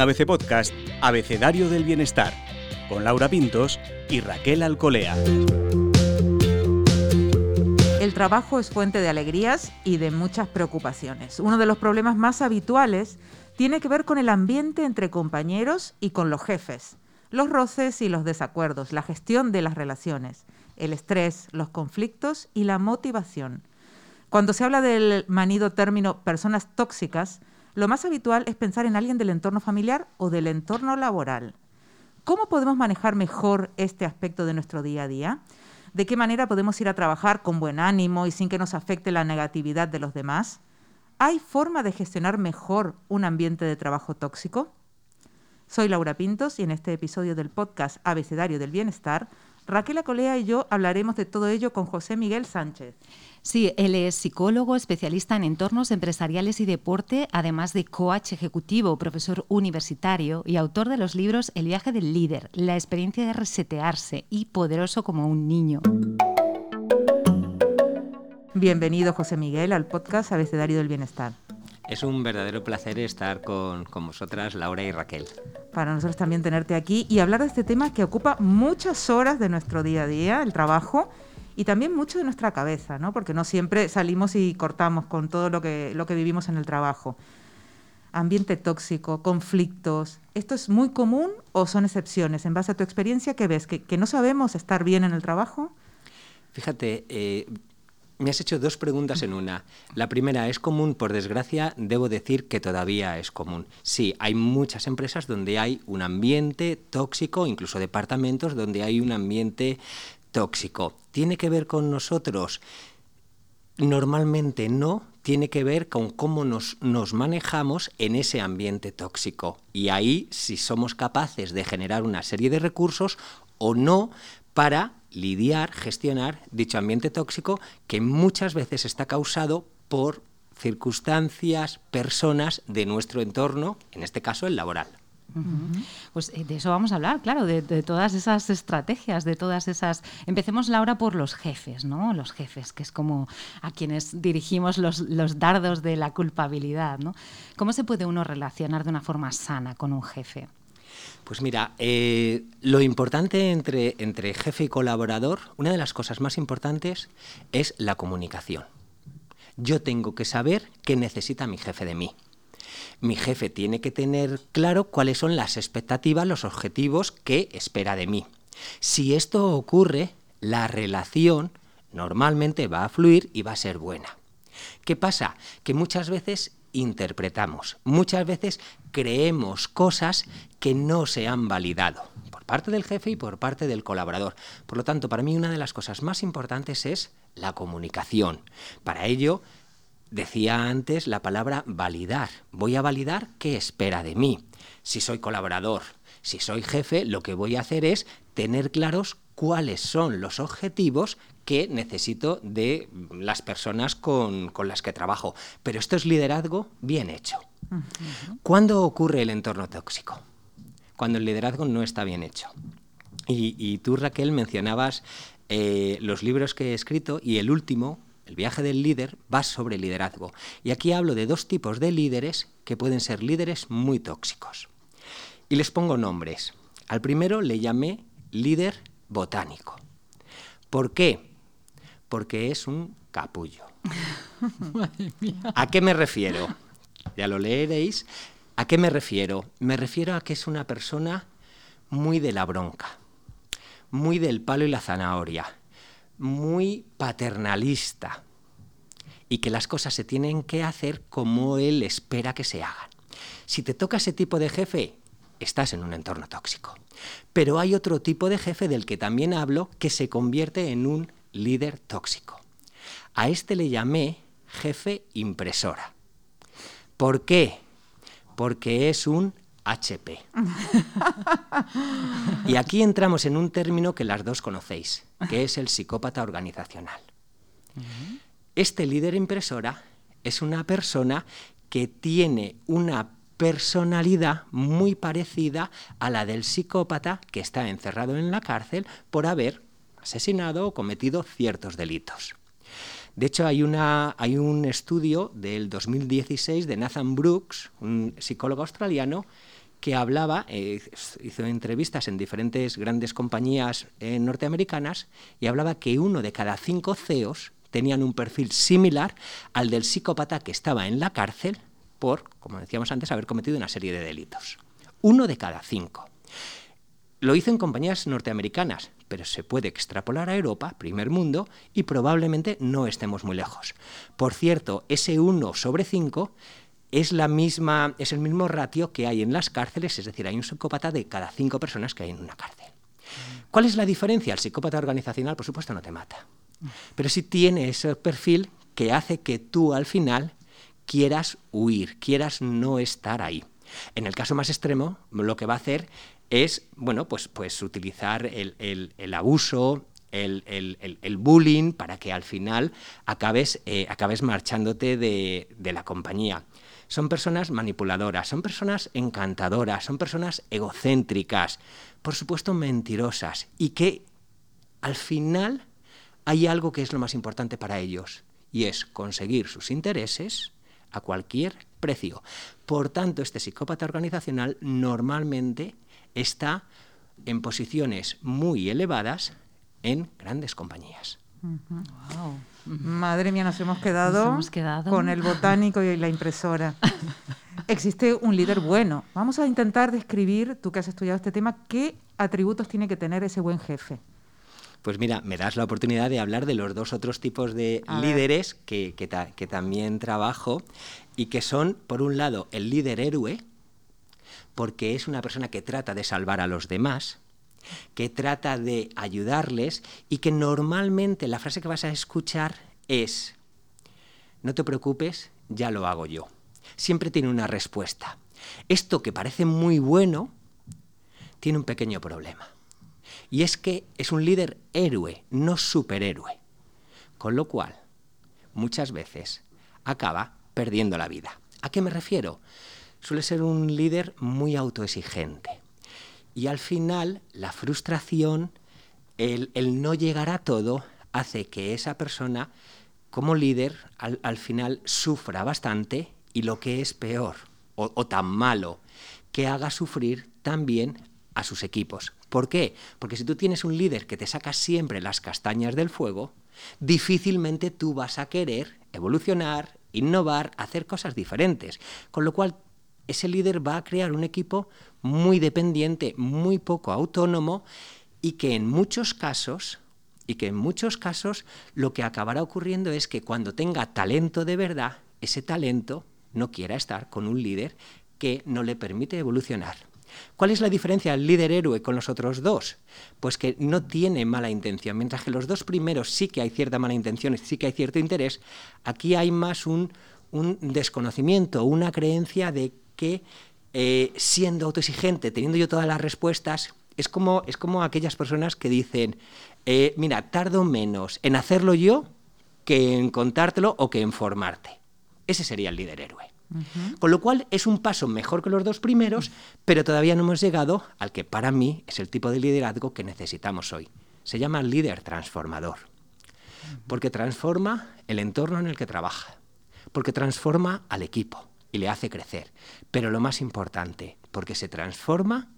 ABC Podcast, Abecedario del Bienestar, con Laura Pintos y Raquel Alcolea. El trabajo es fuente de alegrías y de muchas preocupaciones. Uno de los problemas más habituales tiene que ver con el ambiente entre compañeros y con los jefes, los roces y los desacuerdos, la gestión de las relaciones, el estrés, los conflictos y la motivación. Cuando se habla del manido término personas tóxicas, lo más habitual es pensar en alguien del entorno familiar o del entorno laboral. ¿Cómo podemos manejar mejor este aspecto de nuestro día a día? ¿De qué manera podemos ir a trabajar con buen ánimo y sin que nos afecte la negatividad de los demás? ¿Hay forma de gestionar mejor un ambiente de trabajo tóxico? Soy Laura Pintos y en este episodio del podcast Abecedario del Bienestar, Raquel Acolea y yo hablaremos de todo ello con José Miguel Sánchez. Sí, él es psicólogo, especialista en entornos empresariales y deporte, además de coach ejecutivo, profesor universitario y autor de los libros El viaje del líder, La experiencia de resetearse y Poderoso como un niño. Bienvenido, José Miguel, al podcast Abecedario del Bienestar. Es un verdadero placer estar con, con, vosotras, Laura y Raquel. Para nosotros también tenerte aquí y hablar de este tema que ocupa muchas horas de nuestro día a día, el trabajo, y también mucho de nuestra cabeza, ¿no? porque no siempre salimos y cortamos con todo lo que, lo que vivimos en el trabajo. Ambiente tóxico, conflictos, ¿esto es muy común o son excepciones? En base a tu experiencia, ¿qué ves? ¿Que, que no sabemos estar bien en el trabajo? Fíjate, eh, me has hecho dos preguntas en una. La primera, ¿es común? Por desgracia, debo decir que todavía es común. Sí, hay muchas empresas donde hay un ambiente tóxico, incluso departamentos donde hay un ambiente tóxico. ¿Tiene que ver con nosotros? Normalmente no, tiene que ver con cómo nos, nos, manejamos en ese ambiente tóxico. Y ahí si somos capaces de generar una serie de recursos o no para lidiar, gestionar dicho ambiente tóxico que muchas veces está causado por circunstancias, personas de nuestro entorno, en este caso el laboral. Pues eh, de eso vamos a hablar, claro, de, todas esas estrategias, de todas esas... Empecemos, Laura, por los jefes, ¿no? Los jefes, que es como a quienes dirigimos los, los dardos de la culpabilidad, ¿no? ¿Cómo se puede uno relacionar de una forma sana con un jefe? Pues mira, eh, lo importante entre, entre jefe y colaborador, una de las cosas más importantes es la comunicación. Yo tengo que saber qué necesita mi jefe de mí. Mi jefe tiene que tener claro cuáles son las expectativas, los objetivos que espera de mí. Si esto ocurre, la relación normalmente va a fluir y va a ser buena. ¿Qué pasa? Que muchas veces interpretamos, muchas veces creemos cosas que no se han validado por parte del jefe y por parte del colaborador. Por lo tanto, para mí una de las cosas más importantes es la comunicación. Para ello, decía antes la palabra validar. Voy a validar qué espera de mí. Si soy colaborador, si soy jefe, lo que voy a hacer es tener claros cuáles son los objetivos que necesito de las personas con, con las que trabajo. Pero esto es liderazgo bien hecho. Uh -huh. ¿Cuándo ocurre el entorno tóxico? Cuando el liderazgo no está bien hecho. Y, y tú, Raquel, mencionabas eh, los libros que he escrito y el último, El viaje del líder, va sobre liderazgo. Y aquí hablo de dos tipos de líderes que pueden ser líderes muy tóxicos. Y les pongo nombres. Al primero le llamé líder botánico. ¿Por qué? Porque es un capullo. ¿A qué me refiero? Ya lo leeréis. ¿A qué me refiero? Me refiero a que es una persona muy de la bronca, muy del palo y la zanahoria, muy paternalista y que las cosas se tienen que hacer como él espera que se hagan. Si te toca ese tipo de jefe, estás en un entorno tóxico. Pero hay otro tipo de jefe del que también hablo que se convierte en un líder tóxico. A este le llamé jefe impresora. ¿Por qué? Porque es un HP. y aquí entramos en un término que las dos conocéis, que es el psicópata organizacional. Este líder impresora es una persona que tiene una personalidad muy parecida a la del psicópata que está encerrado en la cárcel por haber asesinado o cometido ciertos delitos. De hecho, hay, un estudio del 2016 de Nathan Brooks, un psicólogo australiano, que hablaba, eh, hizo entrevistas en diferentes grandes compañías eh, norteamericanas y hablaba que uno de cada cinco CEOs tenían un perfil similar al del psicópata que estaba en la cárcel por, como decíamos antes, haber cometido una serie de delitos. Uno de cada cinco. Lo hizo en compañías norteamericanas, pero se puede extrapolar a Europa, primer mundo, y probablemente no estemos muy lejos. Por cierto, ese 1 sobre 5 es, la misma, es el mismo ratio que hay en las cárceles, es decir, hay un psicópata de cada cinco personas que hay en una cárcel. ¿Cuál es la diferencia? El psicópata organizacional, por supuesto, no te mata, pero sí tiene ese perfil que hace que tú al final quieras huir, quieras no estar ahí. En el caso más extremo, lo que va a hacer es, bueno, pues, pues utilizar el, abuso, el, bullying para que al final acabes, eh, acabes marchándote de, de, la compañía. Son personas manipuladoras, son personas encantadoras, son personas egocéntricas, por supuesto mentirosas, y que al final hay algo que es lo más importante para ellos, y es conseguir sus intereses a cualquier precio. Por tanto, este psicópata organizacional normalmente está en posiciones muy elevadas en grandes compañías. Madre mía, nos hemos, quedado con el botánico y la impresora. Existe un líder bueno. Vamos a intentar describir, tú que has estudiado este tema, qué atributos tiene que tener ese buen jefe. Pues mira, me das la oportunidad de hablar de los dos otros tipos de líderes que, que, también trabajo y que son, por un lado, el líder héroe, porque es una persona que trata de salvar a los demás, que trata de ayudarles y que normalmente la frase que vas a escuchar es, no te preocupes, ya lo hago yo. Siempre tiene una respuesta. Esto que parece muy bueno, tiene un pequeño problema. Y es que es un líder héroe, no superhéroe. Con lo cual, muchas veces acaba perdiendo la vida. ¿A qué me refiero? Suele ser un líder muy autoexigente. Y al final, la frustración, el, no llegar a todo, hace que esa persona, como líder, al, final sufra bastante y lo que es peor o tan malo, que haga sufrir también a sus equipos. ¿Por qué? Porque si tú tienes un líder que te saca siempre las castañas del fuego, difícilmente tú vas a querer evolucionar, innovar, hacer cosas diferentes. Con lo cual, ese líder va a crear un equipo muy dependiente, muy poco autónomo y que en muchos casos y que en muchos casos lo que acabará ocurriendo es que cuando tenga talento de verdad, ese talento no quiera estar con un líder que no le permite evolucionar. ¿Cuál es la diferencia del líder héroe con los otros dos? Pues que no tiene mala intención. Mientras que los dos primeros sí que hay cierta mala intención, sí que hay cierto interés, aquí hay más un, desconocimiento, una creencia de que eh, siendo autoexigente, teniendo yo todas las respuestas, es como, es como aquellas personas que dicen, eh, mira, tardo menos en hacerlo yo que en contártelo o que en formarte. Ese sería el líder héroe. Con lo cual es un paso mejor que los dos primeros, pero todavía no hemos llegado al que para mí es el tipo de liderazgo que necesitamos hoy. Se llama líder transformador, porque transforma el entorno en el que trabaja, porque transforma al equipo y le hace crecer, pero lo más importante, porque se transforma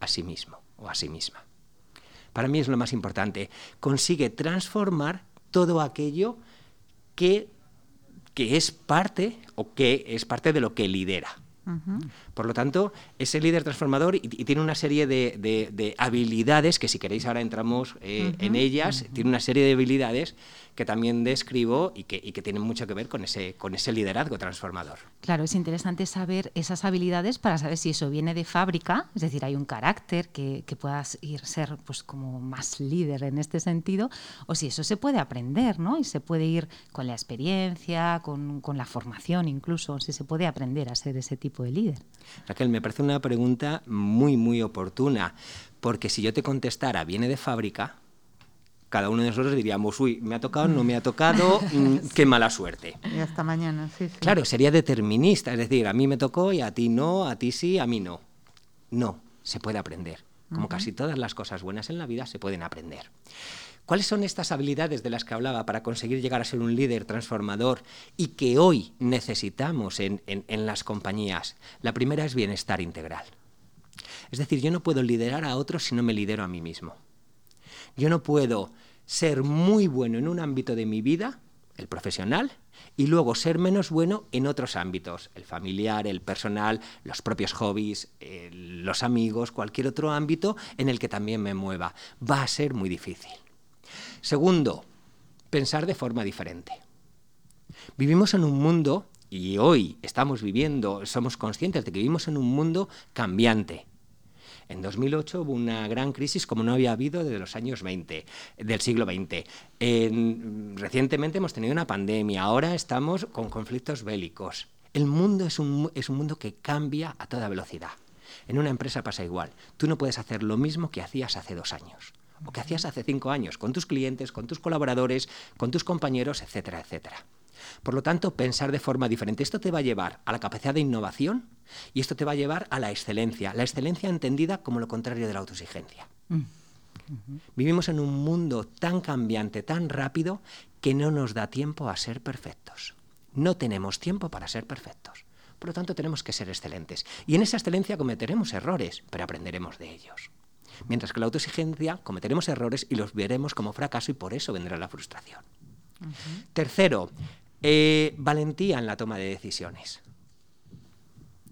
a sí mismo o a sí misma. Para mí es lo más importante, consigue transformar todo aquello que que es parte o que es parte de lo que lidera. Por lo tanto, es el líder transformador y, tiene una serie de, habilidades que si queréis ahora entramos eh, en ellas, tiene una serie de habilidades que también describo y que, tienen mucho que ver con ese, con ese liderazgo transformador. Claro, es interesante saber esas habilidades para saber si eso viene de fábrica, es decir, hay un carácter que, puedas ir ser pues como más líder en este sentido, o si eso se puede aprender, ¿no? Y se puede ir con la experiencia, con, con la formación incluso, si se puede aprender a ser ese tipo de líder. Raquel, me parece una pregunta muy, muy oportuna, porque si yo te contestara viene de fábrica, cada uno de nosotros diríamos, uy, me ha tocado, no me ha tocado, mm, qué mala suerte. Y hasta mañana, sí, Claro, sería determinista, es decir, a mí me tocó y a ti no, a ti sí, a mí no. No, se puede aprender. Como casi todas las cosas buenas en la vida se pueden aprender. ¿Cuáles son estas habilidades de las que hablaba para conseguir llegar a ser un líder transformador y que hoy necesitamos en, en las compañías? La primera es bienestar integral. Es decir, yo no puedo liderar a otros si no me lidero a mí mismo. Yo no puedo ser muy bueno en un ámbito de mi vida, el profesional, y luego ser menos bueno en otros ámbitos, el familiar, el personal, los propios hobbies, eh, los amigos, cualquier otro ámbito en el que también me mueva. Va a ser muy difícil. Segundo, pensar de forma diferente. Vivimos en un mundo, y hoy estamos viviendo, somos conscientes de que vivimos en un mundo cambiante. En 2008 hubo una gran crisis como no había habido desde los años 20, del siglo XX. recientemente hemos tenido una pandemia, ahora estamos con conflictos bélicos. El mundo es un, es un mundo que cambia a toda velocidad. En una empresa pasa igual. Tú no puedes hacer lo mismo que hacías hace dos años o que hacías hace cinco años con tus clientes, con tus colaboradores, con tus compañeros, etcétera, etcétera. Por lo tanto, pensar de forma diferente. Esto te va a llevar a la capacidad de innovación y esto te va a llevar a la excelencia. La excelencia entendida como lo contrario de la autoexigencia. Mm. Vivimos en un mundo tan cambiante, tan rápido, que no nos da tiempo a ser perfectos. No tenemos tiempo para ser perfectos. Por lo tanto, tenemos que ser excelentes. Y en esa excelencia cometeremos errores, pero aprenderemos de ellos. Mientras que la autoexigencia cometeremos errores y los veremos como fracaso y por eso vendrá la frustración. Tercero, eh, valentía en la toma de decisiones.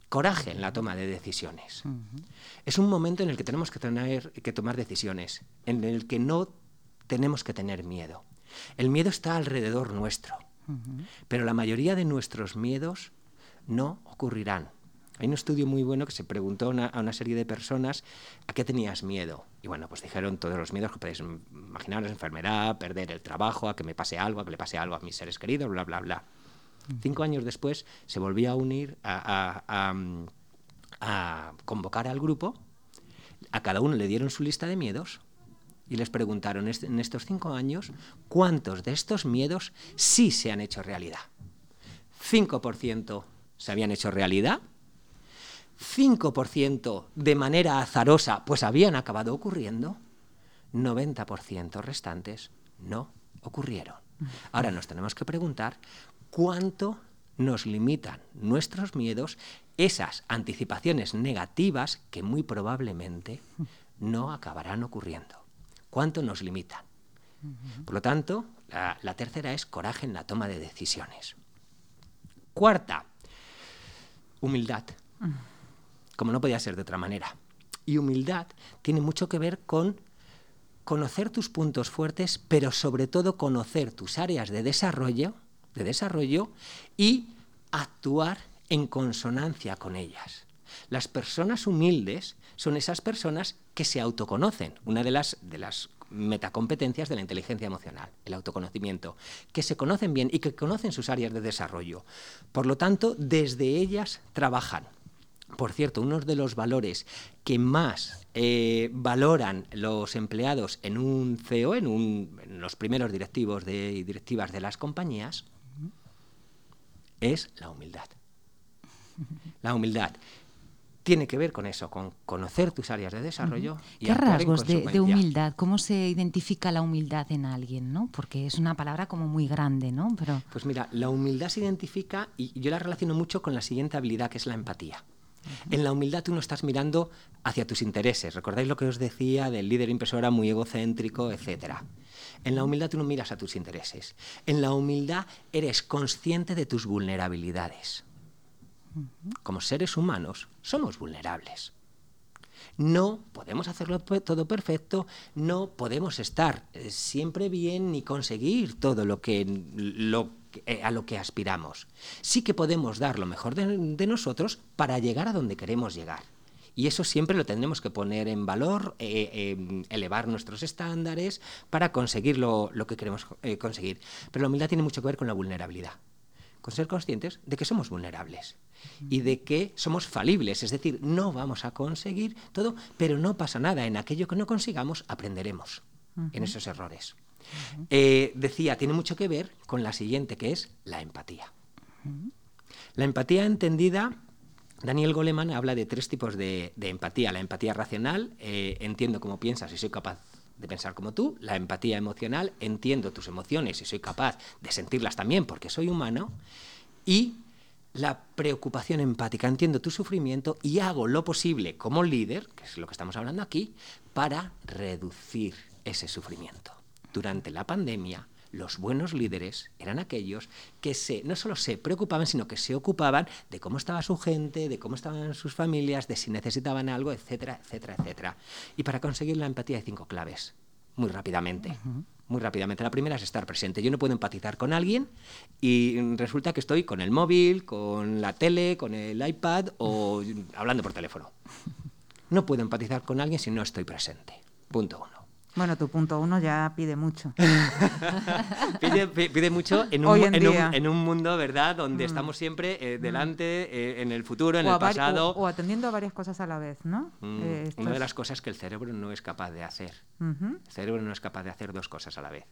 Coraje en la toma de decisiones. Es un momento en el que tenemos que, tener, que tomar decisiones, en el que no tenemos que tener miedo. El miedo está alrededor nuestro, pero la mayoría de nuestros miedos no ocurrirán. Hay un estudio muy bueno que se preguntó a una serie de personas a qué tenías miedo. Y bueno, pues dijeron todos los miedos que podéis imaginar, la enfermedad, perder el trabajo, a que me pase algo, a que le pase algo a mis seres queridos, bla, bla, bla. Cinco años después se volvió a unir, a, convocar al grupo, a cada uno le dieron su lista de miedos y les preguntaron en estos cinco años cuántos de estos miedos sí se han hecho realidad. 5% se habían hecho realidad 5% de manera azarosa, pues habían acabado ocurriendo, 90% restantes no ocurrieron. Ahora nos tenemos que preguntar cuánto nos limitan nuestros miedos esas anticipaciones negativas que muy probablemente no acabarán ocurriendo. ¿Cuánto nos limitan? Por lo tanto, la, la tercera es coraje en la toma de decisiones. Cuarta, humildad como no podía ser de otra manera. Y humildad tiene mucho que ver con conocer tus puntos fuertes, pero sobre todo conocer tus áreas de desarrollo, de desarrollo y actuar en consonancia con ellas. Las personas humildes son esas personas que se autoconocen, una de las, de las metacompetencias de la inteligencia emocional, el autoconocimiento, que se conocen bien y que conocen sus áreas de desarrollo. Por lo tanto, desde ellas trabajan. Por cierto, uno de los valores que más eh, valoran los empleados en un CEO, en, los primeros directivos de, y directivas de las compañías, es la humildad. La humildad tiene que ver con eso, con conocer tus áreas de desarrollo. y ¿Qué rasgos de, humildad? ¿Cómo se identifica la humildad en alguien? ¿no? Porque es una palabra como muy grande, ¿no? Pero... Pues mira, la humildad se identifica, y yo la relaciono mucho con la siguiente habilidad, que es la empatía. En la humildad tú no estás mirando hacia tus intereses. ¿Recordáis lo que os decía del líder impresora muy egocéntrico, etcétera? En la humildad tú no miras a tus intereses. En la humildad eres consciente de tus vulnerabilidades. Como seres humanos somos vulnerables. No podemos hacerlo todo perfecto, no podemos estar eh, siempre bien ni conseguir todo lo que, lo eh, a lo que aspiramos. Sí que podemos dar lo mejor de, nosotros para llegar a donde queremos llegar. Y eso siempre lo tendremos que poner en valor, eh, em, elevar nuestros estándares para conseguir lo, que queremos eh, conseguir. Pero la humildad tiene mucho que ver con la vulnerabilidad, con ser conscientes de que somos vulnerables y de que somos falibles, es decir, no vamos a conseguir todo, pero no pasa nada, en aquello que no consigamos aprenderemos en esos errores. Eh, decía, tiene mucho que ver con la siguiente, que es la empatía. La empatía entendida, Daniel Goleman habla de tres tipos de, empatía. La empatía racional, eh, entiendo cómo piensas y soy capaz de pensar como tú. La empatía emocional, entiendo tus emociones y soy capaz de sentirlas también porque soy humano. Y la preocupación empática, entiendo tu sufrimiento y hago lo posible como líder, que es lo que estamos hablando aquí, para reducir ese sufrimiento. Durante la pandemia, los buenos líderes eran aquellos que se, no solo se preocupaban, sino que se ocupaban de cómo estaba su gente, de cómo estaban sus familias, de si necesitaban algo, etcétera, etcétera, etcétera. Y para conseguir la empatía hay cinco claves, muy rápidamente. Muy rápidamente. La primera es estar presente. Yo no puedo empatizar con alguien y resulta que estoy con el móvil, con la tele, con el iPad o hablando por teléfono. No puedo empatizar con alguien si no estoy presente. Punto uno. Bueno, tu punto uno ya pide mucho. pide, mucho en un, en, un, mundo, ¿verdad?, donde mm. estamos siempre eh, delante, eh, en el futuro, en el pasado. O, atendiendo a varias cosas a la vez, ¿no? Mm, eh, una de las cosas que el cerebro no es capaz de hacer. El cerebro no es capaz de hacer dos cosas a la vez.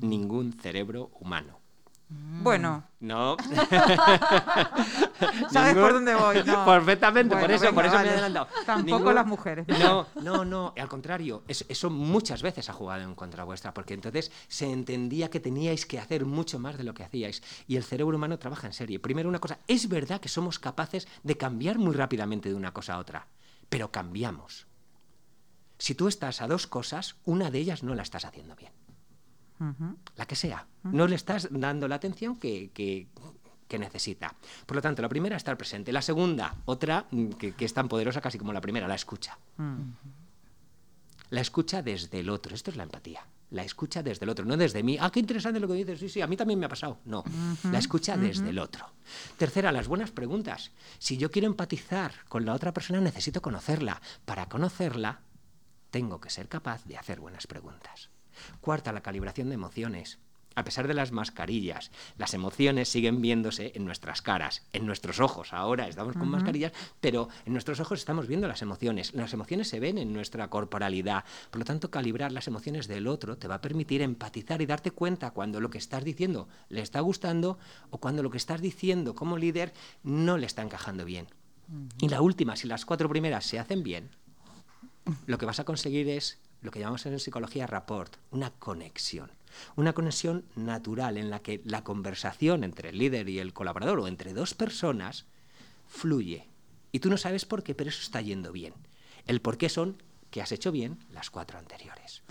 Ningún cerebro humano. Mm. Bueno. No. ¿Sabes por dónde voy? Perfectamente, por eso, por eso me he adelantado. Tampoco las mujeres. No, no, no. Al contrario, eso muchas veces ha jugado en contra vuestra, porque entonces se entendía que teníais que hacer mucho más de lo que hacíais. Y el cerebro humano trabaja en serie. Primero, una cosa, es verdad que somos capaces de cambiar muy rápidamente de una cosa a otra, pero cambiamos. Si tú estás a dos cosas, una de ellas no la estás haciendo bien la que sea. No le estás dando la atención que, necesita. Por lo tanto, la primera, estar presente. La segunda, otra mm, que, es tan poderosa casi como la primera, la escucha. La escucha desde el otro. Esto es la empatía. La escucha desde el otro, no desde mí. Ah, qué interesante lo que dices. Sí, sí, a mí también me ha pasado. No, la escucha desde el otro. Tercera, las buenas preguntas. Si yo quiero empatizar con la otra persona, necesito conocerla. Para conocerla, tengo que ser capaz de hacer buenas preguntas. Cuarta, la calibración de emociones. A pesar de las mascarillas, las emociones siguen viéndose en nuestras caras, en nuestros ojos. Ahora estamos con mascarillas, pero en nuestros ojos estamos viendo las emociones. Las emociones se ven en nuestra corporalidad. Por lo tanto, calibrar las emociones del otro te va a permitir empatizar y darte cuenta cuando lo que estás diciendo le está gustando o cuando lo que estás diciendo como líder no le está encajando bien. Y la última, si las cuatro primeras se hacen bien, lo que vas a conseguir es lo que llamamos en psicología rapport, una conexión. Una conexión natural en la que la conversación entre el líder y el colaborador o entre dos personas fluye. Y tú no sabes por qué, pero eso está yendo bien. El por qué son que has hecho bien las cuatro anteriores.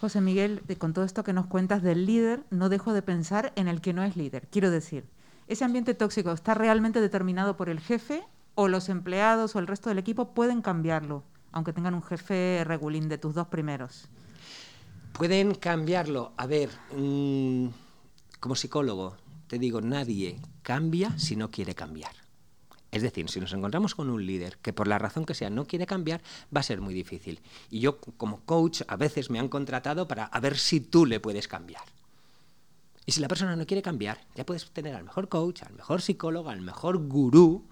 José Miguel, con todo esto que nos cuentas del líder, no dejo de pensar en el que no es líder. Quiero decir, ¿ese ambiente tóxico está realmente determinado por el jefe o los empleados o el resto del equipo pueden cambiarlo? Aunque tengan un jefe regulín de tus dos primeros? Pueden cambiarlo. A ver, mm, como psicólogo, te digo, nadie cambia si no quiere cambiar. Es decir, si nos encontramos con un líder que por la razón que sea no quiere cambiar, va a ser muy difícil. Y yo como coach a veces me han contratado para ver si tú le puedes cambiar. Y si la persona no quiere cambiar, ya puedes tener al mejor coach, al mejor psicólogo, al mejor gurú,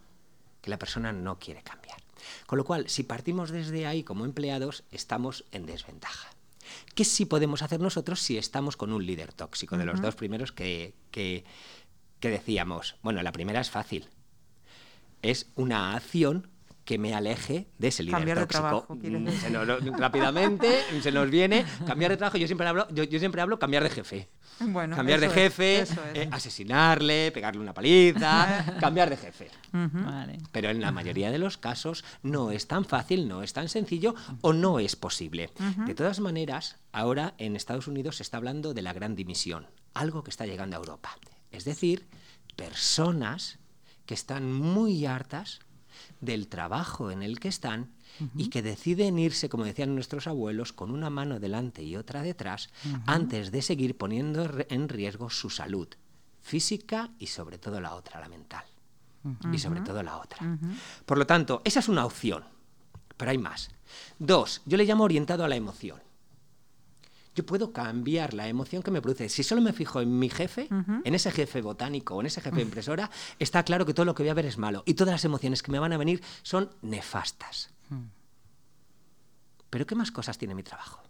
que la persona no quiere cambiar. Con lo cual, si partimos desde ahí como empleados, estamos en desventaja. ¿Qué sí podemos hacer nosotros si estamos con un líder tóxico? De los dos primeros que, que, decíamos. Bueno, la primera es fácil. Es una acción que me aleje de ese líder cambiar tóxico. De trabajo, mm, rápidamente se nos viene cambiar de trabajo. Yo siempre hablo, yo siempre hablo cambiar de jefe. cambiar de jefe, eh, asesinarle, pegarle una paliza, cambiar de jefe. Pero en la mayoría de los casos no es tan fácil, no es tan sencillo o no es posible. De todas maneras, ahora en Estados Unidos se está hablando de la gran dimisión, algo que está llegando a Europa. Es decir, personas que están muy hartas del trabajo en el que están y que deciden irse, como decían nuestros abuelos, con una mano delante y otra detrás, antes de seguir poniendo en riesgo su salud física y sobre todo la otra, la mental. Y sobre todo la otra. Por lo tanto, esa es una opción, pero hay más. Dos, yo le llamo orientado a la emoción. Yo puedo cambiar la emoción que me produce. Si solo me fijo en mi jefe, en ese jefe botánico o en ese jefe impresora, está claro que todo lo que voy a ver es malo y todas las emociones que me van a venir son nefastas. Pero ¿qué más cosas tiene mi trabajo?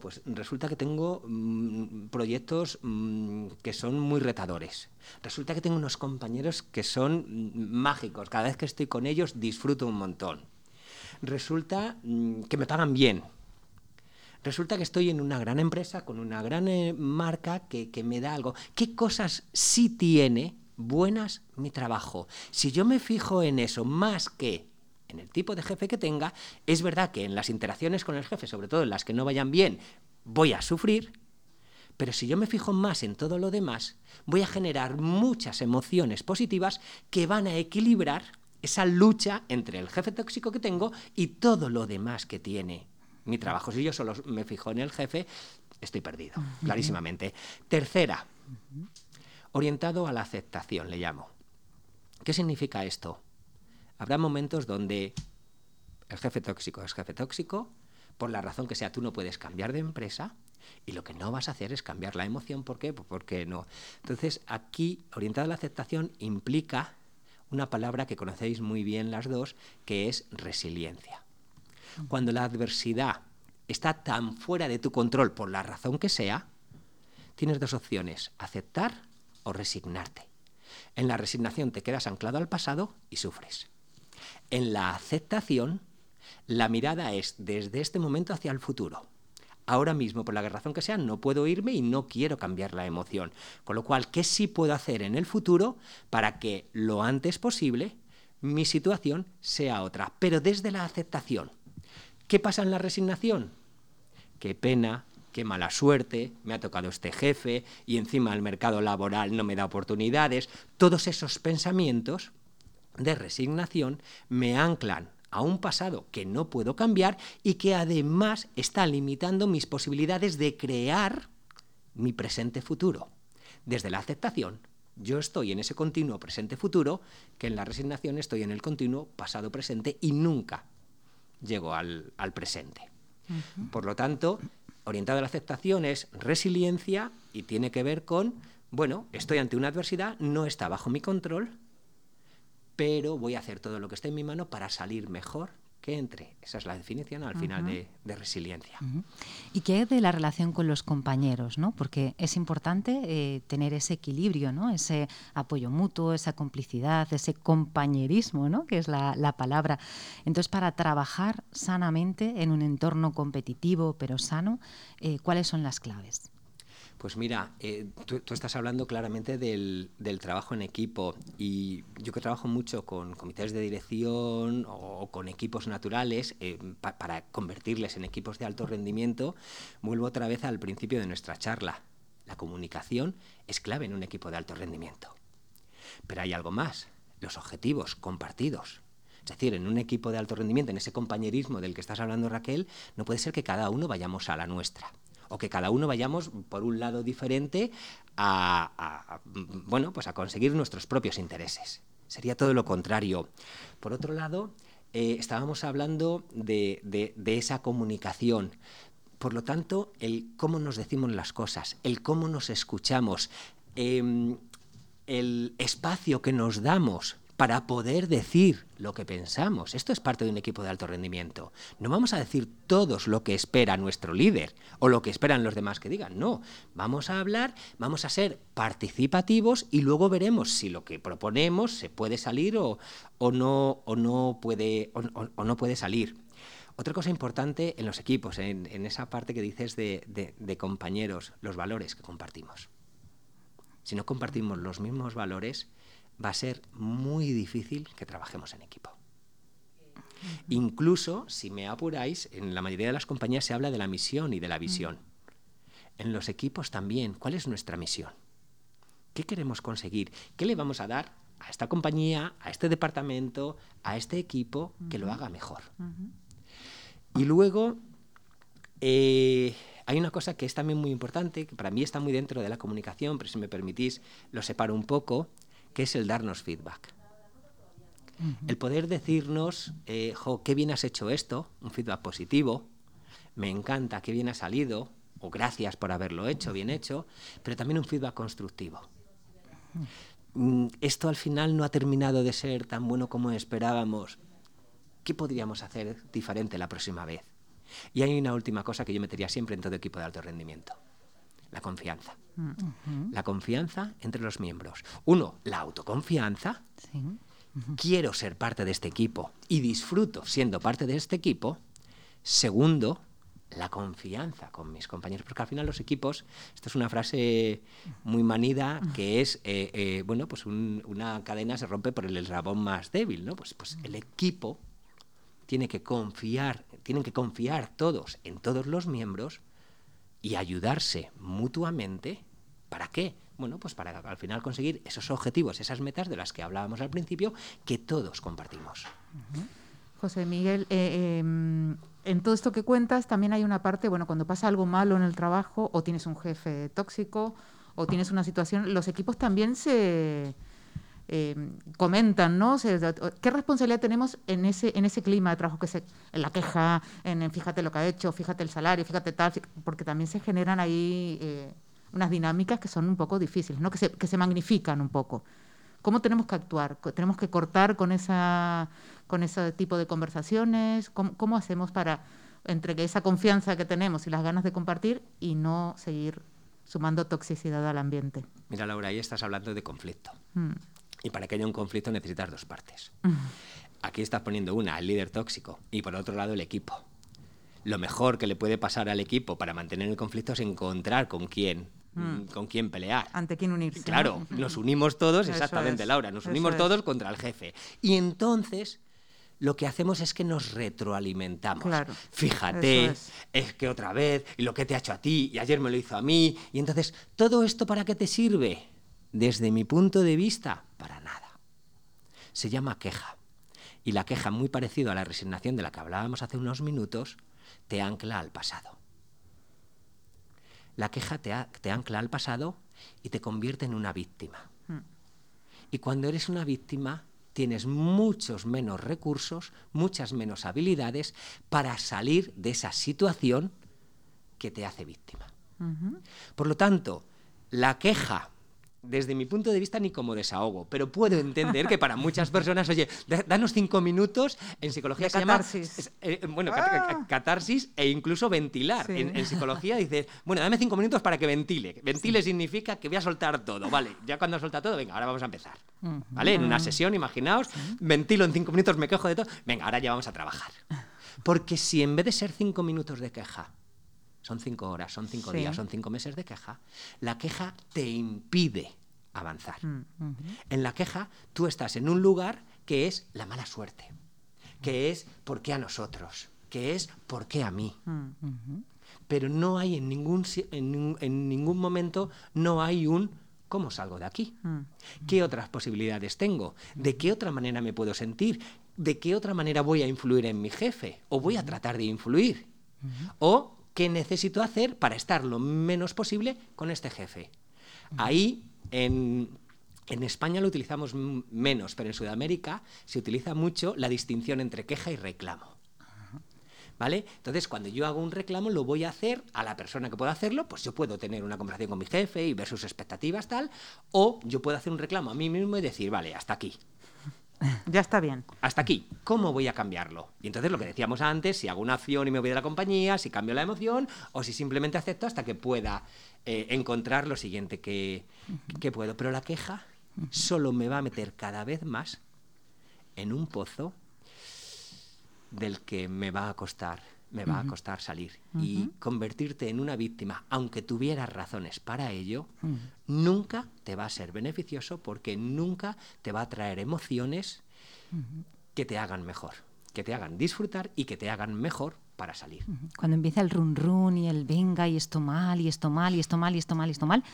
pues resulta que tengo mm, proyectos mm, que son muy retadores. Resulta que tengo unos compañeros que son mm, mágicos. Cada vez que estoy con ellos disfruto un montón. Resulta que me pagan bien. Resulta que estoy en una gran empresa con una gran eh, marca que, que me da algo. ¿Qué cosas sí tiene buenas mi trabajo. Si yo me fijo en eso más que en el tipo de jefe que tenga, es verdad que en las interacciones con el jefe, sobre todo en las que no vayan bien, voy a sufrir, pero si yo me fijo más en todo lo demás, voy a generar muchas emociones positivas que van a equilibrar esa lucha entre el jefe tóxico que tengo y todo lo demás que tiene mi trabajo. Si yo solo me fijo en el jefe, estoy perdido, clarísimamente. Tercera, orientado a la aceptación, le llamo. ¿Qué significa esto? Habrá momentos donde el jefe tóxico es jefe tóxico, por la razón que sea, tú no puedes cambiar de empresa y lo que no vas a hacer es cambiar la emoción. ¿Por qué? Pues porque no. Entonces, aquí, orientado a la aceptación, implica una palabra que conocéis muy bien las dos, que es resiliencia. Cuando la adversidad está tan fuera de tu control por la razón que sea, tienes dos opciones, aceptar o resignarte. En la resignación te quedas anclado al pasado y sufres. En la aceptación, la mirada es desde este momento hacia el futuro. Ahora mismo, por la razón que sea, no puedo irme y no quiero cambiar la emoción. Con lo cual, ¿qué sí puedo hacer en el futuro para que lo antes posible mi situación sea otra? Pero desde la aceptación. ¿Qué pasa en la resignación? Qué pena, qué mala suerte, me ha tocado este jefe y encima el mercado laboral no me da oportunidades. Todos esos pensamientos de resignación me anclan a un pasado que no puedo cambiar y que además está limitando mis posibilidades de crear mi presente futuro. Desde la aceptación, yo estoy en ese continuo presente-futuro, que en la resignación estoy en el continuo pasado-presente y nunca llego al, presente. Por lo tanto, orientado a la aceptación es resiliencia y tiene que ver con, bueno, estoy ante una adversidad, no está bajo mi control, pero voy a hacer todo lo que esté en mi mano para salir mejor que entre. Esa es la definición al final de, resiliencia. ¿Y qué de la relación con los compañeros? ¿no? Porque es importante eh, tener ese equilibrio, ¿no? ese apoyo mutuo, esa complicidad, ese compañerismo, ¿no? que es la, palabra. Entonces, para trabajar sanamente en un entorno competitivo pero sano, eh, ¿cuáles son las claves? Pues mira, eh, tú, estás hablando claramente del, trabajo en equipo y yo que trabajo mucho con comités de dirección o, con equipos naturales eh, para convertirles en equipos de alto rendimiento, vuelvo otra vez al principio de nuestra charla. La comunicación es clave en un equipo de alto rendimiento. Pero hay algo más, los objetivos compartidos. Es decir, en un equipo de alto rendimiento, en ese compañerismo del que estás hablando Raquel, no puede ser que cada uno vayamos a la nuestra o que cada uno vayamos por un lado diferente a, bueno, pues a conseguir nuestros propios intereses. Sería todo lo contrario. Por otro lado, eh, estábamos hablando de, esa comunicación. Por lo tanto, el cómo nos decimos las cosas, el cómo nos escuchamos, em, el espacio que nos damos para poder decir lo que pensamos. Esto es parte de un equipo de alto rendimiento. No vamos a decir todos lo que espera nuestro líder o lo que esperan los demás que digan. No, vamos a hablar, vamos a ser participativos y luego veremos si lo que proponemos se puede salir o, no, o, no, puede, o, no puede salir. Otra cosa importante en los equipos, en, esa parte que dices de compañeros, los valores que compartimos. Si no compartimos los mismos valores, va a ser muy difícil que trabajemos en equipo. Incluso, si me apuráis, en la mayoría de las compañías se habla de la misión y de la visión. En los equipos también, ¿cuál es nuestra misión? ¿Qué queremos conseguir? ¿Qué le vamos a dar a esta compañía, a este departamento, a este equipo que lo haga mejor? Y luego, eh, hay una cosa que es también muy importante, que para mí está muy dentro de la comunicación, pero si me permitís lo separo un poco, que es el darnos feedback. El poder decirnos, eh, jo, qué bien has hecho esto, un feedback positivo, me encanta, qué bien ha salido, o gracias por haberlo hecho, bien hecho, pero también un feedback constructivo. Mm, esto al final no ha terminado de ser tan bueno como esperábamos. ¿Qué podríamos hacer diferente la próxima vez? Y hay una última cosa que yo metería siempre en todo equipo de alto rendimiento la confianza. La confianza entre los miembros. Uno, la autoconfianza. Quiero ser parte de este equipo y disfruto siendo parte de este equipo. Segundo, la confianza con mis compañeros, porque al final los equipos, esto es una frase muy manida, que es, eh, eh, bueno, pues una cadena se rompe por el eslabón más débil, ¿no? Pues, pues el equipo tiene que confiar, tienen que confiar todos en todos los miembros y ayudarse mutuamente. ¿Para qué? Bueno, pues para al final conseguir esos objetivos, esas metas de las que hablábamos al principio, que todos compartimos. José Miguel, eh, em, en todo esto que cuentas también hay una parte, bueno, cuando pasa algo malo en el trabajo o tienes un jefe tóxico o tienes una situación, los equipos también se em, comentan, ¿no? ¿Qué responsabilidad tenemos en ese, en ese clima de trabajo que se, en la queja, en, fíjate lo que ha hecho, fíjate el salario, fíjate tal, porque también se generan ahí eh, unas dinámicas que son un poco difíciles, ¿no? Que se, que se magnifican un poco. ¿Cómo tenemos que actuar? ¿Tenemos que cortar con, esa, con ese tipo de conversaciones? ¿Cómo, hacemos para, entre esa confianza que tenemos y las ganas de compartir y no seguir sumando toxicidad al ambiente? Mira, Laura, ahí estás hablando de conflicto. Mm. Y para que haya un conflicto necesitas dos partes. Mm. Aquí estás poniendo una, el líder tóxico, y por otro lado el equipo. Lo mejor que le puede pasar al equipo para mantener el conflicto es encontrar con quién Mm. Con quién pelear. Ante quién unirse. Claro, nos unimos todos, exactamente, Laura, nos unimos todos contra el jefe. Y entonces lo que hacemos es que nos retroalimentamos. Claro, Fíjate, es. que otra vez, y lo que te ha hecho a ti, y ayer me lo hizo a mí, y entonces, ¿todo esto para qué te sirve? Desde mi punto de vista, para nada. Se llama queja. Y la queja, muy parecido a la resignación de la que hablábamos hace unos minutos, te ancla al pasado. La queja te, ancla al pasado y te convierte en una víctima. Hmm. Y cuando eres una víctima, tienes muchos menos recursos, muchas menos habilidades para salir de esa situación que te hace víctima. Por lo tanto, la queja desde mi punto de vista ni como desahogo, pero puedo entender que para muchas personas, oye, danos cinco minutos, en psicología se catarsis. llama, eh, bueno, ah. catarsis e incluso ventilar. En, psicología dice, bueno, dame cinco minutos para que ventile. Ventile significa que voy a soltar todo, vale, ya cuando solta todo, venga, ahora vamos a empezar, ¿vale? En una sesión, imaginaos, ventilo en cinco minutos, me quejo de todo, venga, ahora ya vamos a trabajar. Porque si en vez de ser cinco minutos de queja, son cinco horas, son cinco días, son cinco meses de queja, la queja te impide avanzar. Mm, en la queja tú estás en un lugar que es la mala suerte, que es ¿por qué a nosotros? que es ¿por qué a mí? Mm, Pero no hay en ningún, en, ningún momento, no hay un ¿cómo salgo de aquí? Mm. ¿Qué otras posibilidades tengo? ¿De qué otra manera me puedo sentir? ¿De qué otra manera voy a influir en mi jefe? ¿O voy a tratar de influir? ¿O qué necesito hacer para estar lo menos posible con este jefe? Ahí, en, España lo utilizamos menos, pero en Sudamérica se utiliza mucho la distinción entre queja y reclamo. ¿Vale? Entonces, cuando yo hago un reclamo, lo voy a hacer a la persona que pueda hacerlo, pues yo puedo tener una conversación con mi jefe y ver sus expectativas, tal, o yo puedo hacer un reclamo a mí mismo y decir, vale, hasta aquí. Ya está bien. Hasta aquí. ¿Cómo voy a cambiarlo? Y entonces lo que decíamos antes, si hago una acción y me voy de la compañía, si cambio la emoción o si simplemente acepto hasta que pueda eh, encontrar lo siguiente que, puedo. Pero la queja solo me va a meter cada vez más en un pozo del que me va a costar me va a costar salir. Y convertirte en una víctima, aunque tuvieras razones para ello, nunca te va a ser beneficioso porque nunca te va a traer emociones que te hagan mejor, que te hagan disfrutar y que te hagan mejor para salir. Cuando empieza el run run y el venga y esto mal y esto mal y esto mal y esto mal y esto mal,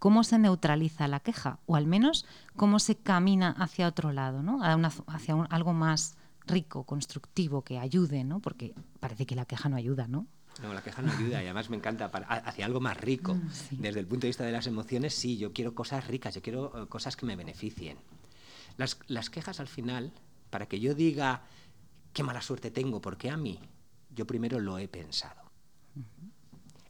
¿cómo se neutraliza la queja? O al menos, ¿cómo se camina hacia otro lado, ¿no? hacia algo más rico, constructivo, que ayude, ¿no? Porque parece que la queja no ayuda, ¿no? No, la queja no ayuda y además me encanta hacia algo más rico. Mm, Desde el punto de vista de las emociones, sí, yo quiero cosas ricas, yo quiero eh, cosas que me beneficien. Las, las quejas al final, para que yo diga qué mala suerte tengo, porque a mí, yo primero lo he pensado.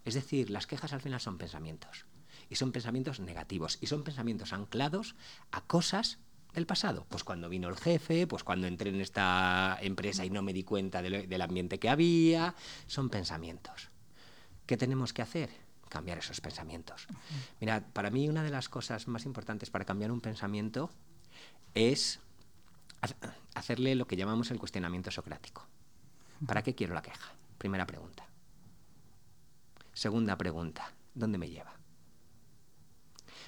Es decir, las quejas al final son pensamientos. Y son pensamientos negativos. Y son pensamientos anclados a cosas del pasado? Pues cuando vino el jefe, pues cuando entré en esta empresa y no me di cuenta del ambiente que había. Son pensamientos. ¿Qué tenemos que hacer? Cambiar esos pensamientos. Mira, para mí una de las cosas más importantes para cambiar un pensamiento es hacerle lo que llamamos el cuestionamiento socrático. ¿Para qué quiero la queja? Primera pregunta. Segunda pregunta, ¿dónde me lleva?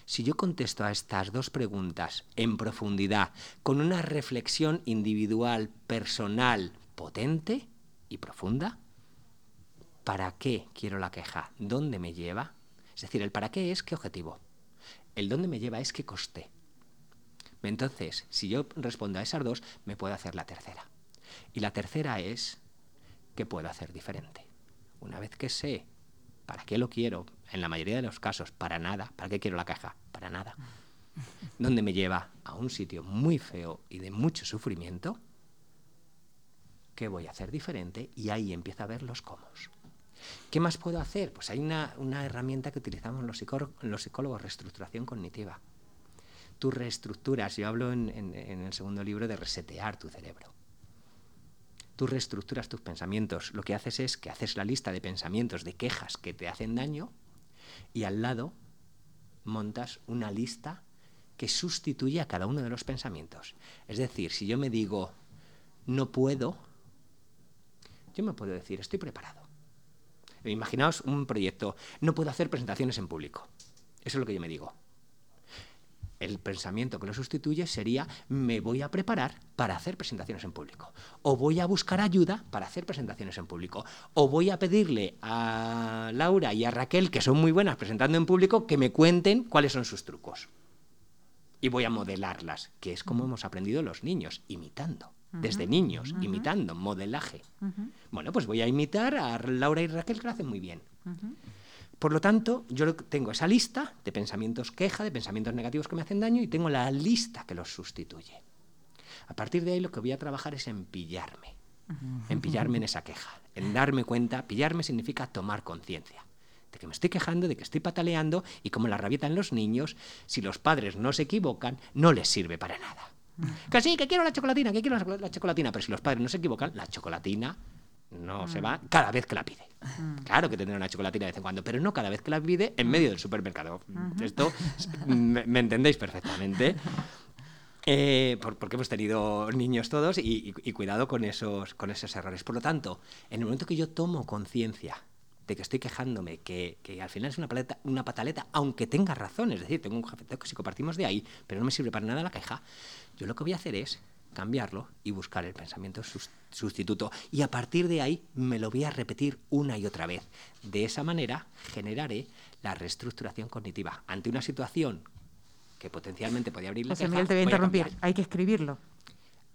Si yo contesto a estas dos preguntas en profundidad, con una reflexión individual, personal, potente y profunda, ¿para qué quiero la queja? ¿Dónde me lleva? Es decir, el para qué es qué objetivo. El dónde me lleva es qué coste. Entonces, si yo respondo a esas dos, me puedo hacer la tercera. Y la tercera es, ¿qué puedo hacer diferente? Una vez que sé para qué lo quiero, en la mayoría de los casos, para nada, ¿para qué quiero la caja? Para nada. ¿Dónde me lleva a un sitio muy feo y de mucho sufrimiento, ¿qué voy a hacer diferente? Y ahí empieza a ver los cómo. ¿Qué más puedo hacer? Pues hay una, herramienta que utilizamos los, los psicólogos, reestructuración cognitiva. Tú reestructuras, yo hablo en, el segundo libro de resetear tu cerebro. Tú reestructuras tus pensamientos. Lo que haces es que haces la lista de pensamientos, de quejas que te hacen daño y al lado montas una lista que sustituye a cada uno de los pensamientos. Es decir, si yo me digo no puedo, yo me puedo decir estoy preparado. Imaginaos un proyecto, no puedo hacer presentaciones en público. Eso es lo que yo me digo. El pensamiento que lo sustituye sería me voy a preparar para hacer presentaciones en público. O voy a buscar ayuda para hacer presentaciones en público. O voy a pedirle a Laura y a Raquel, que son muy buenas presentando en público, que me cuenten cuáles son sus trucos. Y voy a modelarlas, que es como hemos aprendido los niños, imitando desde niños, imitando, modelaje. Bueno, pues voy a imitar a Laura y Raquel que lo hacen muy bien. Por lo tanto, yo tengo esa lista de pensamientos queja, de pensamientos negativos que me hacen daño y tengo la lista que los sustituye. A partir de ahí lo que voy a trabajar es en pillarme, en pillarme en esa queja, en darme cuenta, pillarme significa tomar conciencia de que me estoy quejando, de que estoy pataleando y como la rabieta en los niños, si los padres no se equivocan, no les sirve para nada. Que sí, que quiero la chocolatina, que quiero la chocolatina, pero si los padres no se equivocan, la chocolatina no se va cada vez que la pide. Claro que tendrá una chocolatina de vez en cuando, pero no cada vez que la pide en medio del supermercado. Esto me, entendéis perfectamente. Eh, porque hemos tenido niños todos y, cuidado con esos, con esos errores. Por lo tanto, en el momento que yo tomo conciencia de que estoy quejándome, que, al final es una, paleta, una pataleta, aunque tenga razón, es decir, tengo un jefe tóxico, partimos de ahí, pero no me sirve para nada la queja, yo lo que voy a hacer es cambiarlo y buscar el pensamiento sustituto. Y a partir de ahí me lo voy a repetir una y otra vez. De esa manera generaré la reestructuración cognitiva. Ante una situación que potencialmente podría abrir José Miguel, te voy a interrumpir. Hay que escribirlo.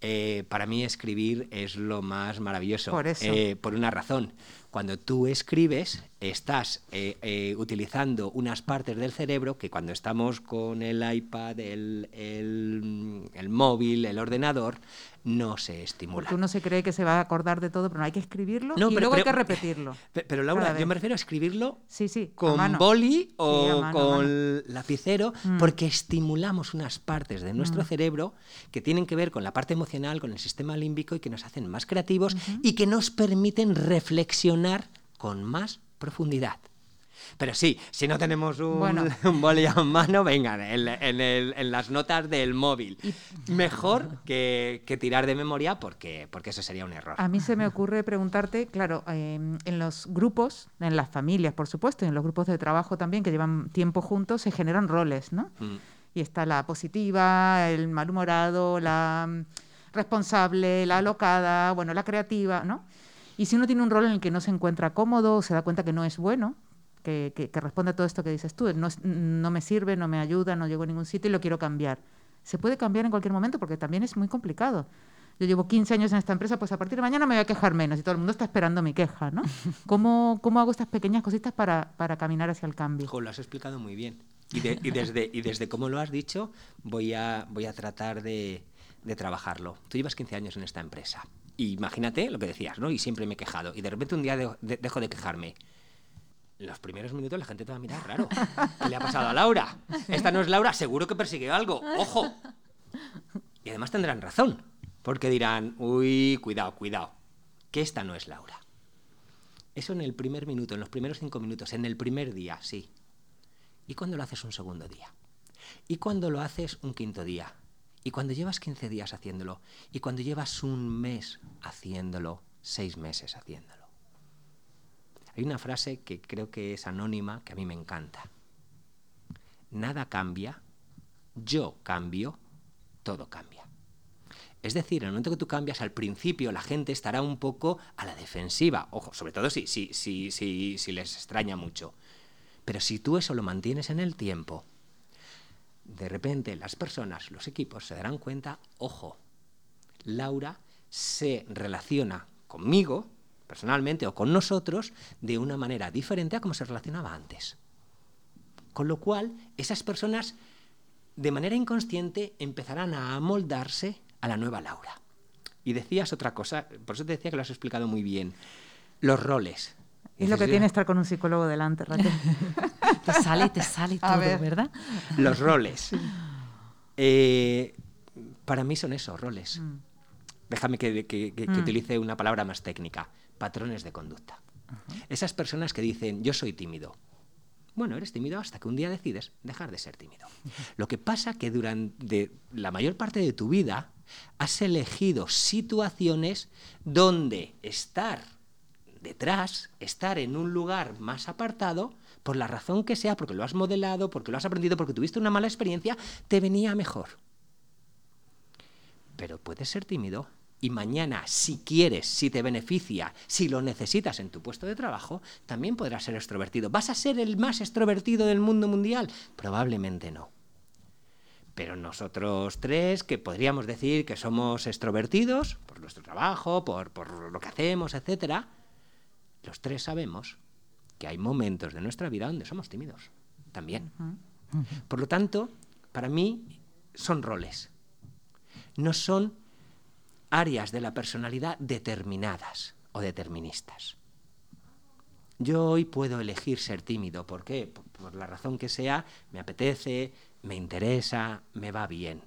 Eh, para mí escribir es lo más maravilloso. Por eso. Eh, por una razón. Cuando tú escribes, estás eh, eh, utilizando unas partes del cerebro que cuando estamos con el iPad, el, el, móvil, el ordenador, no se estimulan. Porque uno se cree que se va a acordar de todo, pero no hay que escribirlo y luego hay que repetirlo. Pero, Laura, yo me refiero a escribirlo sí, sí, con boli o con lapicero, mm. porque estimulamos unas partes de nuestro mm. cerebro que tienen que ver con la parte emocional, con el sistema límbico y que nos hacen más creativos y que nos permiten reflexionar con más profundidad. Pero sí, si no tenemos un, bueno. en mano, vengan, en, las notas del móvil. Mejor que, tirar de memoria porque, porque eso sería un error. A mí se me ocurre preguntarte, claro, em, en los grupos, en las familias, por supuesto, en los grupos de trabajo también, que llevan tiempo juntos, se generan roles, ¿no? Mm. Y está la positiva, el malhumorado, la mm, responsable, la alocada, bueno, la creativa, ¿no? Y si uno tiene un rol en el que no se encuentra cómodo, se da cuenta que no es bueno, que, responde a todo esto que dices tú, no, no me sirve, no me ayuda, no llego a ningún sitio y lo quiero cambiar. Se puede cambiar en cualquier momento porque también es muy complicado. Yo llevo 15 años en esta empresa, pues a partir de mañana me voy a quejar menos y todo el mundo está esperando mi queja, ¿no? ¿Cómo, cómo hago estas pequeñas cositas para, para caminar hacia el cambio? lo has explicado muy bien. Y, y, desde, y desde cómo lo has dicho, voy a, voy a tratar de, de trabajarlo. Tú llevas 15 años en esta empresa. Y imagínate lo que decías, ¿no? Y siempre me he quejado. Y de repente un día dejo de quejarme. Los primeros minutos la gente te va a mirar raro. ¿Qué le ha pasado a Laura? Esta no es Laura, seguro que persigue algo. ¡Ojo! Y además tendrán razón. Porque dirán, uy, cuidado, cuidado. Que esta no es Laura. Eso en el primer minuto, en los primeros cinco minutos, en el primer día, sí. ¿Y cuando lo haces un segundo día? ¿Y cuando lo haces un quinto día? Y cuando llevas 15 días haciéndolo, y cuando llevas un mes haciéndolo, seis meses haciéndolo. Hay una frase que creo que es anónima, que a mí me encanta. Nada cambia, yo cambio, todo cambia. Es decir, en el momento que tú cambias, al principio la gente estará un poco a la defensiva. Ojo, sobre todo si, si, si, si, si les extraña mucho. Pero si tú eso lo mantienes en el tiempo, de repente las personas, los equipos se darán cuenta, ojo, Laura se relaciona conmigo, personalmente, o con nosotros, de una manera diferente a como se relacionaba antes. Con lo cual, esas personas, de manera inconsciente, empezarán a amoldarse a la nueva Laura. Y decías otra cosa, por eso te decía que lo has explicado muy bien. Los roles. Es lo que tiene estar con un psicólogo delante, Raquel. te sale, te sale todo, ¿verdad? Los roles. Eh, para mí son esos roles. Mm. Déjame que, mm. utilice una palabra más técnica. Patrones de conducta. Esas personas que dicen, yo soy tímido. Bueno, eres tímido hasta que un día decides dejar de ser tímido. Lo que pasa que durante la mayor parte de tu vida has elegido situaciones donde estar detrás, estar en un lugar más apartado, por la razón que sea, porque lo has modelado, porque lo has aprendido, porque tuviste una mala experiencia, te venía mejor. Pero puedes ser tímido y mañana, si quieres, si te beneficia, si lo necesitas en tu puesto de trabajo, también podrás ser extrovertido. ¿Vas a ser el más extrovertido del mundo mundial? Probablemente no. Pero nosotros tres, que podríamos decir que somos extrovertidos por nuestro trabajo, por, por lo que hacemos, etc., los tres sabemos que hay momentos de nuestra vida donde somos tímidos también. Por lo tanto, para mí son roles. No son áreas de la personalidad determinadas o deterministas. Yo hoy puedo elegir ser tímido. ¿Por qué? Por, la razón que sea, me apetece, me interesa, me va bien.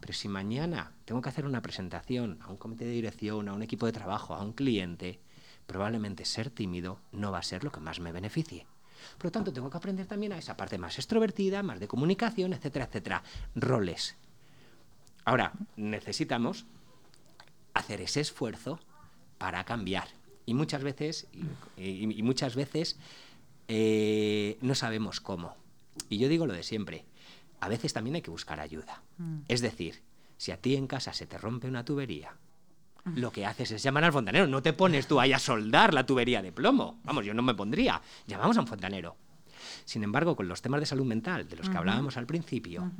Pero si mañana tengo que hacer una presentación a un comité de dirección, a un equipo de trabajo, a un cliente, probablemente ser tímido no va a ser lo que más me beneficie. Por lo tanto, tengo que aprender también a esa parte más extrovertida, más de comunicación, etcétera, etcétera. Roles. Ahora, necesitamos hacer ese esfuerzo para cambiar. Y muchas veces, y, muchas veces eh, no sabemos cómo. Y yo digo lo de siempre, a veces también hay que buscar ayuda. Mm. Es decir, si a ti en casa se te rompe una tubería. Lo que haces es llamar al fontanero. No te pones tú ahí a soldar la tubería de plomo. Vamos, yo no me pondría. Llamamos a un fontanero. Sin embargo, con los temas de salud mental de los que hablábamos al principio,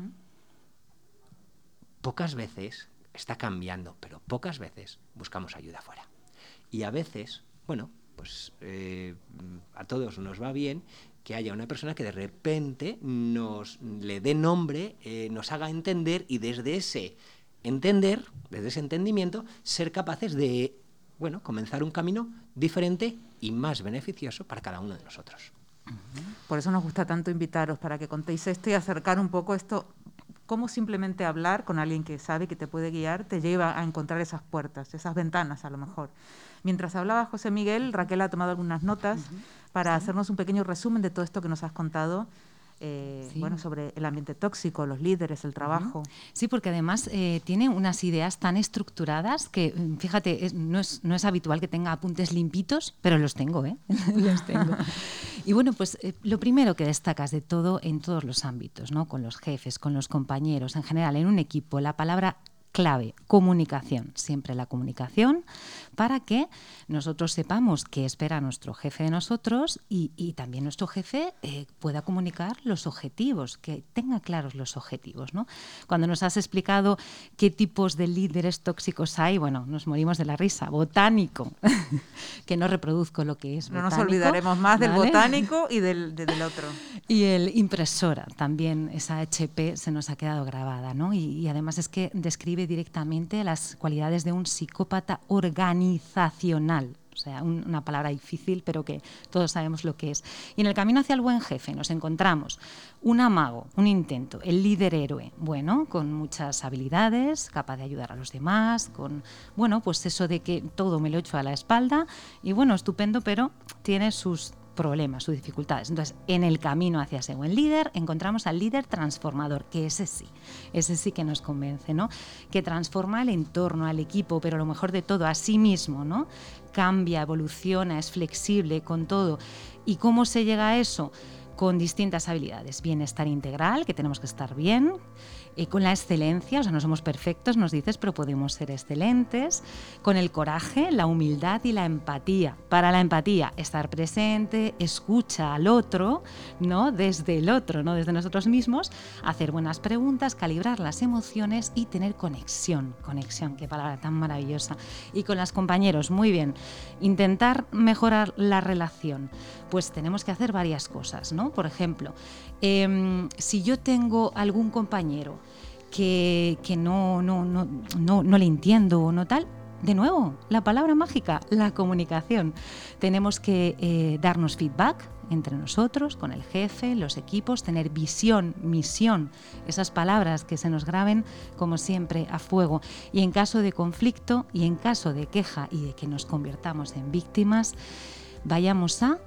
pocas veces está cambiando, pero pocas veces buscamos ayuda afuera. Y a veces, bueno, pues eh, a todos nos va bien que haya una persona que de repente nos le dé nombre, eh, nos haga entender y desde ese entender, desde ese entendimiento, ser capaces de, bueno, comenzar un camino diferente y más beneficioso para cada uno de nosotros. Por eso nos gusta tanto invitaros para que contéis esto y acercar un poco esto cómo simplemente hablar con alguien que sabe que te puede guiar te lleva a encontrar esas puertas, esas ventanas a lo mejor. Mientras hablaba José Miguel, Raquel ha tomado algunas notas para hacernos un pequeño resumen de todo esto que nos has contado eh, bueno, sobre el ambiente tóxico, los líderes, el trabajo. Sí, porque además eh, tiene unas ideas tan estructuradas que, mm, fíjate, no, es, no, es, habitual que tenga apuntes limpitos, pero los tengo, ¿eh? los tengo. y bueno, pues eh, lo primero que destacas de todo en todos los ámbitos, ¿no? Con los jefes, con los compañeros, en general, en un equipo, la palabra clave, comunicación, siempre la comunicación, para que nosotros sepamos qué espera nuestro jefe de nosotros y, también nuestro jefe eh, pueda comunicar los objetivos, que tenga claros los objetivos. ¿no? Cuando nos has explicado qué tipos de líderes tóxicos hay, bueno, nos morimos de la risa. Botánico, que no reproduzco lo que es. No nos olvidaremos más del botánico y del, otro. Y el impresora, también esa HP se nos ha quedado grabada, ¿no? Y, y además es que describe directamente las cualidades de un psicópata organizacional. O sea, una palabra difícil, pero que todos sabemos lo que es. Y en el camino hacia el buen jefe nos encontramos un amago, un intento, el líder héroe, bueno, con muchas habilidades, capaz de ayudar a los demás, con, bueno, pues eso de que todo me lo echo a la espalda y bueno, estupendo, pero tiene sus problemas, sus dificultades. Entonces, en el camino hacia ese buen líder, encontramos al líder transformador, que ese sí, ese sí que nos convence, ¿no? Que transforma el entorno, al equipo, pero lo mejor de todo, a sí mismo, ¿no? Cambia, evoluciona, es flexible con todo. ¿Y cómo se llega a eso? Con distintas habilidades. Bienestar integral, que tenemos que estar bien, eh, con la excelencia, o sea, no somos perfectos, nos dices, pero podemos ser excelentes, con el coraje, la humildad y la empatía. Para la empatía, estar presente, escucha al otro, ¿no? Desde el otro, no desde nosotros mismos, hacer buenas preguntas, calibrar las emociones y tener conexión. Conexión, qué palabra tan maravillosa. Y con las compañeros, muy bien. Intentar mejorar la relación. Pues tenemos que hacer varias cosas, ¿no? Por ejemplo, em, si yo tengo algún compañero que, no, no, no, no, le entiendo o no tal, de nuevo, la palabra mágica, la comunicación. Tenemos que eh, darnos feedback entre nosotros, con el jefe, los equipos, tener visión, misión, esas palabras que se nos graben como siempre a fuego. Y en caso de conflicto y en caso de queja y de que nos convirtamos en víctimas, vayamos a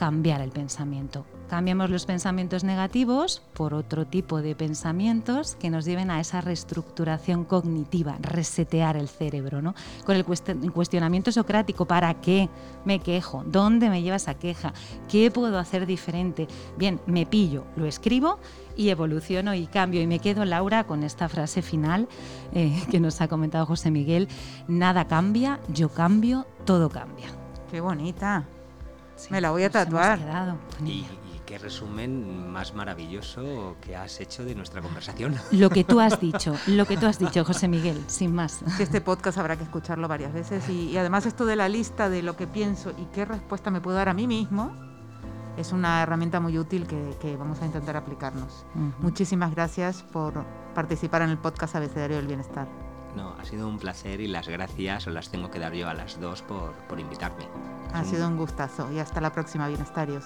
cambiar el pensamiento. Cambiamos los pensamientos negativos por otro tipo de pensamientos que nos lleven a esa reestructuración cognitiva, resetear el cerebro, ¿no? Con el cuestionamiento socrático, ¿para qué me quejo? ¿Dónde me lleva esa queja? ¿Qué puedo hacer diferente? Bien, me pillo, lo escribo y evoluciono y cambio. Y me quedo, Laura, con esta frase final eh, que nos ha comentado José Miguel, nada cambia, yo cambio, todo cambia. Qué bonita. Me la voy a tatuar. Y, qué resumen más maravilloso que has hecho de nuestra conversación. Lo que tú has dicho, lo que tú has dicho, José Miguel, sin más. este podcast habrá que escucharlo varias veces y, además esto de la lista de lo que pienso y qué respuesta me puedo dar a mí mismo es una herramienta muy útil que, vamos a intentar aplicarnos. Muchísimas gracias por participar en el podcast Abecedario del Bienestar. No, ha sido un placer y las gracias os las tengo que dar yo a las dos por, por invitarme. Ha sido un gustazo y hasta la próxima, bienestarios.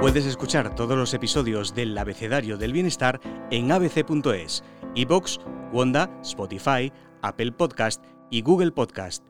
Puedes escuchar todos los episodios del Abecedario del Bienestar en abc.es, iBox, Wanda, Spotify, Apple Podcast y Google Podcast.